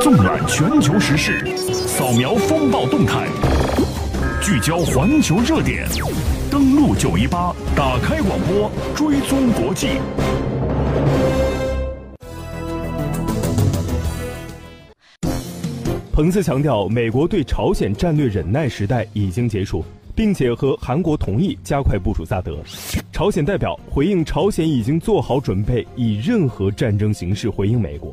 纵览全球时事，扫描风暴动态，聚焦环球热点，登录九一八，打开广播，追踪国际。彭斯强调，美国对朝鲜战略忍耐时代已经结束，并且和韩国同意加快部署萨德。朝鲜代表回应，朝鲜已经做好准备，以任何战争形式回应美国。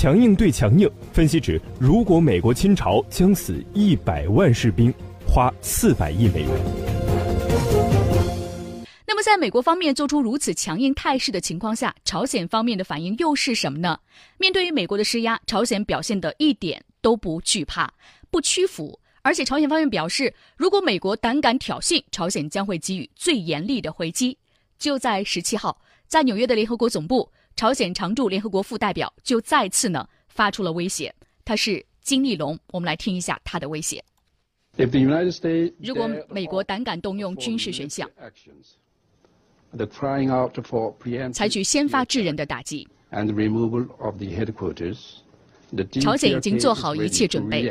强硬对强硬，分析指，如果美国侵朝，将死一百万士兵，花四百亿美元。那么，在美国方面做出如此强硬态势的情况下，朝鲜方面的反应又是什么呢？面对于美国的施压，朝鲜表现的一点。都不惧怕、不屈服，而且朝鲜方面表示，如果美国胆敢挑衅，朝鲜将会给予最严厉的回击。就在十七号，在纽约的联合国总部，朝鲜常驻联合国副代表就再次呢发出了威胁。他是金立龙，我们来听一下他的威胁：如果美国胆敢动用军事选项，采取先发制人的打击。朝鲜已经做好一切准备。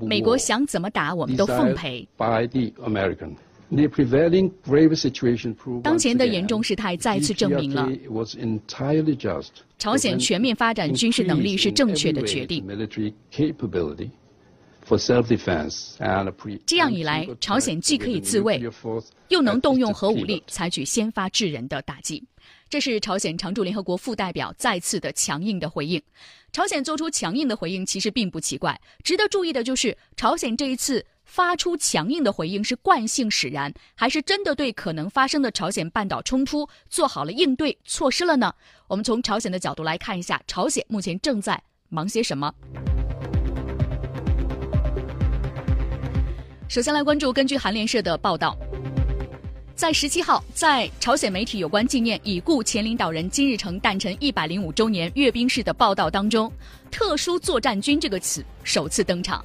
美国想怎么打，我们都奉陪。当前的严重事态再次证明了，朝鲜全面发展军事能力是正确的决定。这样一来，朝鲜既可以自卫，又能动用核武力，采取先发制人的打击。这是朝鲜常驻联合国副代表再次的强硬的回应。朝鲜做出强硬的回应，其实并不奇怪。值得注意的就是，朝鲜这一次发出强硬的回应是惯性使然，还是真的对可能发生的朝鲜半岛冲突做好了应对措施了呢？我们从朝鲜的角度来看一下，朝鲜目前正在忙些什么。首先来关注，根据韩联社的报道。在十七号，在朝鲜媒体有关纪念已故前领导人金日成诞辰一百零五周年阅兵式的报道当中，“特殊作战军”这个词首次登场。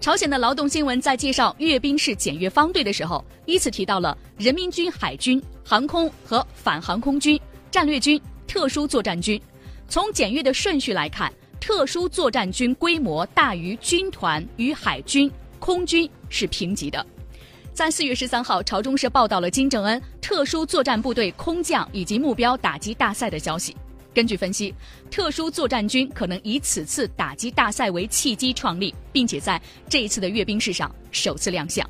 朝鲜的劳动新闻在介绍阅兵式检阅方队的时候，依次提到了人民军海军、航空和反航空军、战略军、特殊作战军。从检阅的顺序来看，特殊作战军规模大于军团与海军、空军是平级的。在四月十三号，朝中社报道了金正恩特殊作战部队空降以及目标打击大赛的消息。根据分析，特殊作战军可能以此次打击大赛为契机创立，并且在这一次的阅兵式上首次亮相。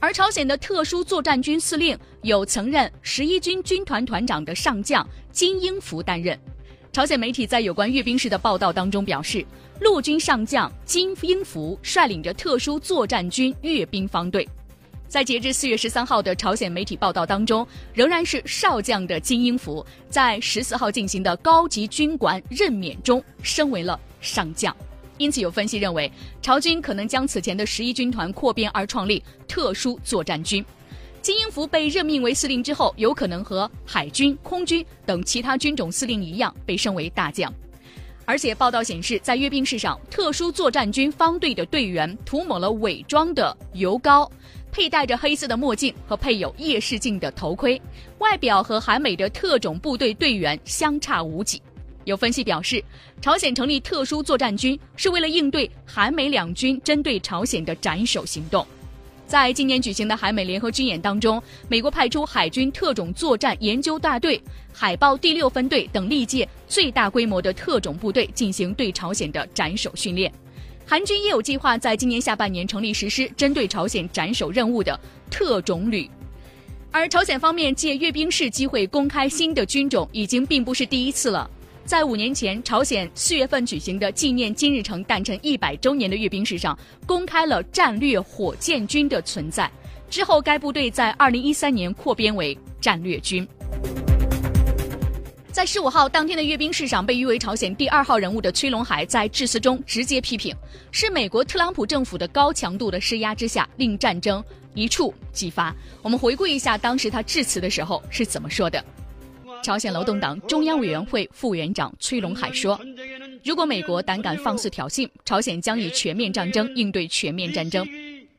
而朝鲜的特殊作战军司令有曾任十一军军团团长的上将金英福担任。朝鲜媒体在有关阅兵式的报道当中表示，陆军上将金英福率领着特殊作战军阅兵方队。在截至四月十三号的朝鲜媒体报道当中，仍然是少将的金英福，在十四号进行的高级军官任免中升为了上将。因此，有分析认为，朝军可能将此前的十一军团扩编而创立特殊作战军。金英福被任命为司令之后，有可能和海军、空军等其他军种司令一样被升为大将。而且，报道显示，在阅兵式上，特殊作战军方队的队员涂抹了伪装的油膏。佩戴着黑色的墨镜和配有夜视镜的头盔，外表和韩美的特种部队队员相差无几。有分析表示，朝鲜成立特殊作战军是为了应对韩美两军针对朝鲜的斩首行动。在今年举行的韩美联合军演当中，美国派出海军特种作战研究大队、海豹第六分队等历届最大规模的特种部队进行对朝鲜的斩首训练。韩军也有计划在今年下半年成立实施针对朝鲜斩首任务的特种旅，而朝鲜方面借阅兵式机会公开新的军种，已经并不是第一次了。在五年前，朝鲜四月份举行的纪念金日成诞辰一百周年的阅兵式上，公开了战略火箭军的存在。之后，该部队在二零一三年扩编为战略军。在十五号当天的阅兵式上，被誉为朝鲜第二号人物的崔龙海在致辞中直接批评，是美国特朗普政府的高强度的施压之下，令战争一触即发。我们回顾一下当时他致辞的时候是怎么说的。朝鲜劳动党中央委员会副委员长崔龙海说：“如果美国胆敢放肆挑衅，朝鲜将以全面战争应对全面战争，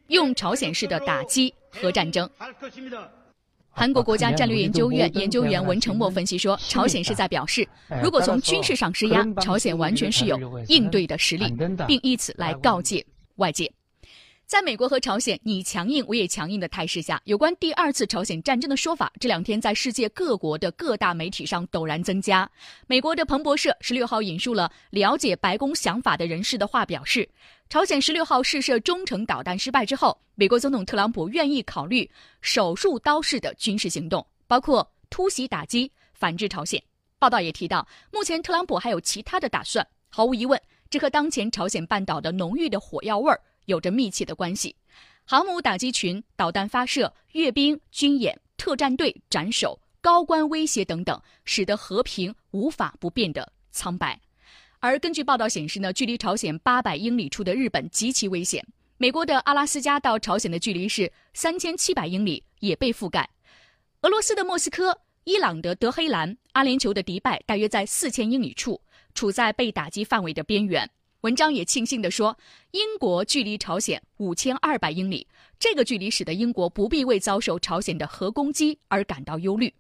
用朝鲜式的打击核战争。”韩国国家战略研究院研究员文成墨分析说，朝鲜是在表示，如果从军事上施压，朝鲜完全是有应对的实力，并以此来告诫外界。在美国和朝鲜你强硬我也强硬的态势下，有关第二次朝鲜战争的说法这两天在世界各国的各大媒体上陡然增加。美国的彭博社十六号引述了了解白宫想法的人士的话，表示，朝鲜十六号试射中程导弹失败之后，美国总统特朗普愿意考虑手术刀式的军事行动，包括突袭打击反制朝鲜。报道也提到，目前特朗普还有其他的打算。毫无疑问，这和当前朝鲜半岛的浓郁的火药味儿。有着密切的关系，航母打击群、导弹发射、阅兵、军演、特战队斩首、高官威胁等等，使得和平无法不变的苍白。而根据报道显示呢，距离朝鲜八百英里处的日本极其危险。美国的阿拉斯加到朝鲜的距离是三千七百英里，也被覆盖。俄罗斯的莫斯科、伊朗的德黑兰、阿联酋的迪拜，大约在四千英里处，处在被打击范围的边缘。文章也庆幸地说，英国距离朝鲜五千二百英里，这个距离使得英国不必为遭受朝鲜的核攻击而感到忧虑。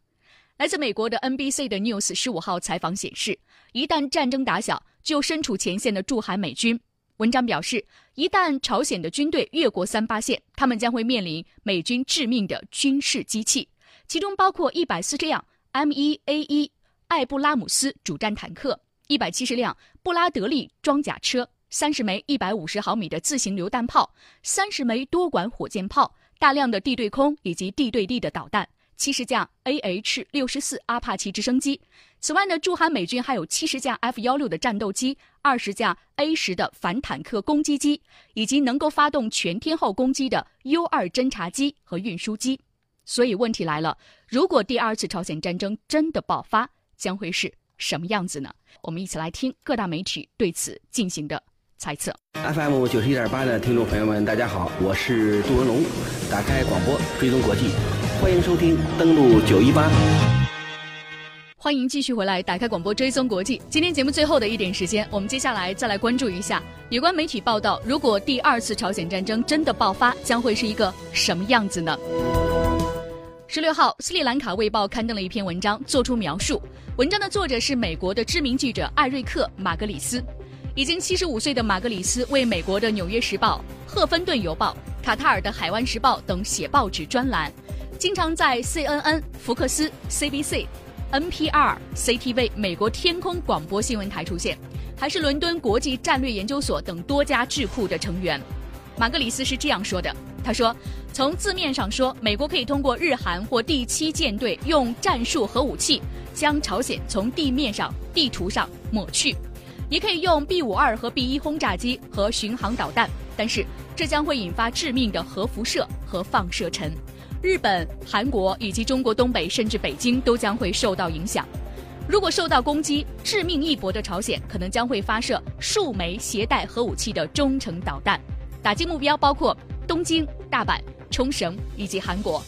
来自美国的 NBC 的 News 十五号采访显示，一旦战争打响，就身处前线的驻韩美军。文章表示，一旦朝鲜的军队越过三八线，他们将会面临美军致命的军事机器，其中包括一百四十辆 M1A1 艾布拉姆斯主战坦克。一百七十辆布拉德利装甲车，三十枚一百五十毫米的自行榴弹炮，三十枚多管火箭炮，大量的地对空以及地对地的导弹，七十架 AH 六十四阿帕奇直升机。此外呢，驻韩美军还有七十架 F 幺六的战斗机，二十架 A 十的反坦克攻击机，以及能够发动全天候攻击的 U 二侦察机和运输机。所以问题来了，如果第二次朝鲜战争真的爆发，将会是？什么样子呢？我们一起来听各大媒体对此进行的猜测。FM 九十一点八的听众朋友们，大家好，我是杜文龙。打开广播，追踪国际，欢迎收听，登录九一八。欢迎继续回来，打开广播，追踪国际。今天节目最后的一点时间，我们接下来再来关注一下有关媒体报道：如果第二次朝鲜战争真的爆发，将会是一个什么样子呢？十六号，斯里兰卡卫报刊登了一篇文章，做出描述。文章的作者是美国的知名记者艾瑞克·马格里斯。已经七十五岁的马格里斯为美国的《纽约时报》、《赫芬顿邮报》、卡塔尔的《海湾时报》等写报纸专栏，经常在 CNN、福克斯、CBC、NPR、CTV 美国天空广播新闻台出现，还是伦敦国际战略研究所等多家智库的成员。马格里斯是这样说的。他说：“从字面上说，美国可以通过日韩或第七舰队用战术核武器将朝鲜从地面上、地图上抹去，也可以用 B 五二和 B 一轰炸机和巡航导弹，但是这将会引发致命的核辐射和放射尘。日本、韩国以及中国东北甚至北京都将会受到影响。如果受到攻击，致命一搏的朝鲜可能将会发射数枚携带核武器的中程导弹，打击目标包括。”东京、大阪、冲绳以及韩国，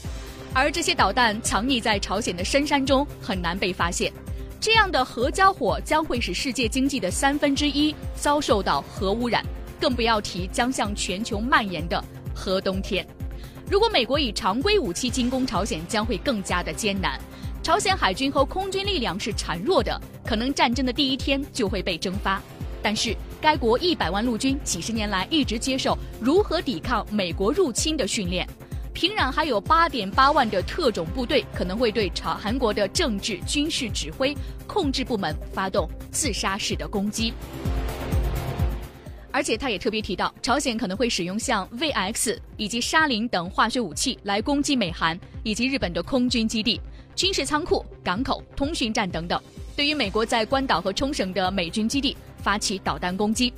而这些导弹藏匿在朝鲜的深山中，很难被发现。这样的核交火将会使世界经济的三分之一遭受到核污染，更不要提将向全球蔓延的核冬天。如果美国以常规武器进攻朝鲜，将会更加的艰难。朝鲜海军和空军力量是孱弱的，可能战争的第一天就会被蒸发。但是，该国一百万陆军几十年来一直接受如何抵抗美国入侵的训练。平壤还有八点八万的特种部队，可能会对朝韩国的政治、军事指挥、控制部门发动自杀式的攻击。而且，他也特别提到，朝鲜可能会使用像 VX 以及沙林等化学武器来攻击美韩以及日本的空军基地、军事仓库、港口、通讯站等等。对于美国在关岛和冲绳的美军基地。发起导弹攻击，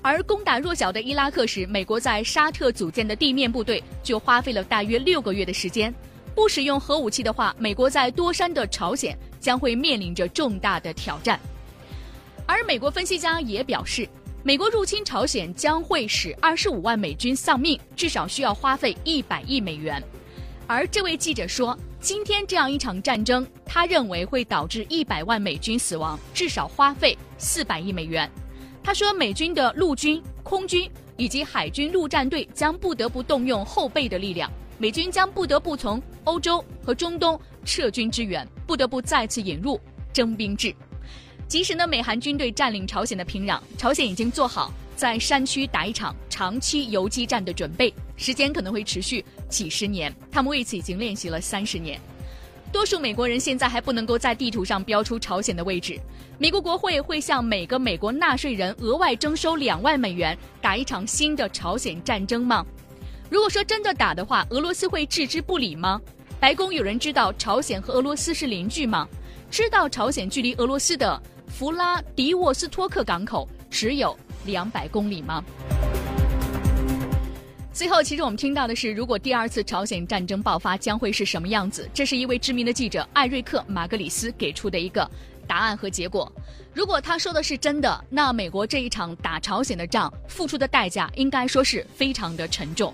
而攻打弱小的伊拉克时，美国在沙特组建的地面部队就花费了大约六个月的时间。不使用核武器的话，美国在多山的朝鲜将会面临着重大的挑战。而美国分析家也表示，美国入侵朝鲜将会使二十五万美军丧命，至少需要花费一百亿美元。而这位记者说，今天这样一场战争，他认为会导致一百万美军死亡，至少花费四百亿美元。他说，美军的陆军、空军以及海军陆战队将不得不动用后备的力量，美军将不得不从欧洲和中东撤军支援，不得不再次引入征兵制。即使呢，美韩军队占领朝鲜的平壤，朝鲜已经做好在山区打一场长期游击战的准备，时间可能会持续几十年。他们为此已经练习了三十年。多数美国人现在还不能够在地图上标出朝鲜的位置。美国国会会向每个美国纳税人额外征收两万美元，打一场新的朝鲜战争吗？如果说真的打的话，俄罗斯会置之不理吗？白宫有人知道朝鲜和俄罗斯是邻居吗？知道朝鲜距离俄罗斯的弗拉迪沃斯托克港口只有两百公里吗？最后，其实我们听到的是，如果第二次朝鲜战争爆发，将会是什么样子？这是一位知名的记者艾瑞克·马格里斯给出的一个答案和结果。如果他说的是真的，那美国这一场打朝鲜的仗付出的代价应该说是非常的沉重。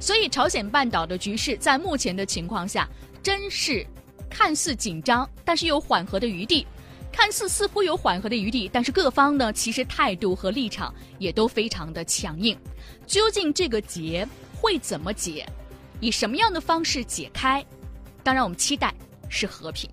所以，朝鲜半岛的局势在目前的情况下，真是看似紧张，但是有缓和的余地；看似似乎有缓和的余地，但是各方呢，其实态度和立场也都非常的强硬。究竟这个结会怎么解？以什么样的方式解开？当然，我们期待是和平。